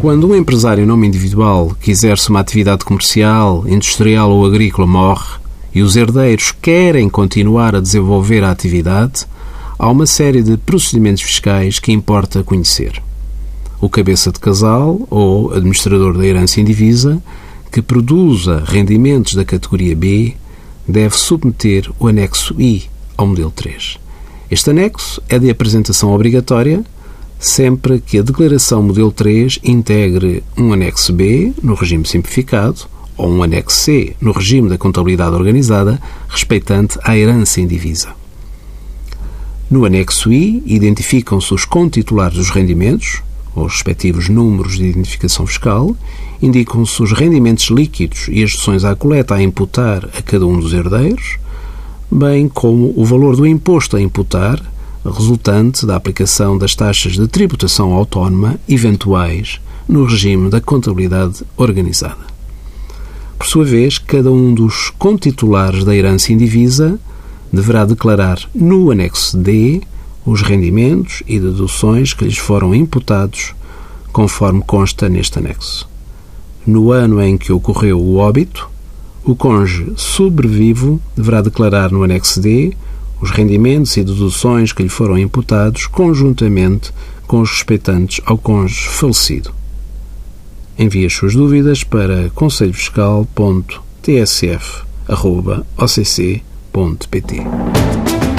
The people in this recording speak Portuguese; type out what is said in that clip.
Quando um empresário em nome individual que exerce uma atividade comercial, industrial ou agrícola morre e os herdeiros querem continuar a desenvolver a atividade, há uma série de procedimentos fiscais que importa conhecer. O cabeça de casal ou administrador da herança indivisa que produza rendimentos da categoria B deve submeter o anexo I ao modelo 3. Este anexo é de apresentação obrigatória sempre que a declaração modelo 3 integre um anexo B no regime simplificado ou um anexo C no regime da contabilidade organizada respeitante à herança indivisa. No anexo I identificam-se os contitulares dos rendimentos, os respectivos números de identificação fiscal, indicam-se os rendimentos líquidos e as deduções à coleta a imputar a cada um dos herdeiros, bem como o valor do imposto a imputar, resultante da aplicação das taxas de tributação autónoma eventuais no regime da contabilidade organizada. Por sua vez, cada um dos contitulares da herança indivisa deverá declarar no anexo D os rendimentos e deduções que lhes foram imputados, conforme consta neste anexo. No ano em que ocorreu o óbito, o cônjuge sobrevivo deverá declarar no anexo D os rendimentos e deduções que lhe foram imputados conjuntamente com os respeitantes ao cônjuge falecido. Envie as suas dúvidas para conselhofiscal.tsf.occ.pt.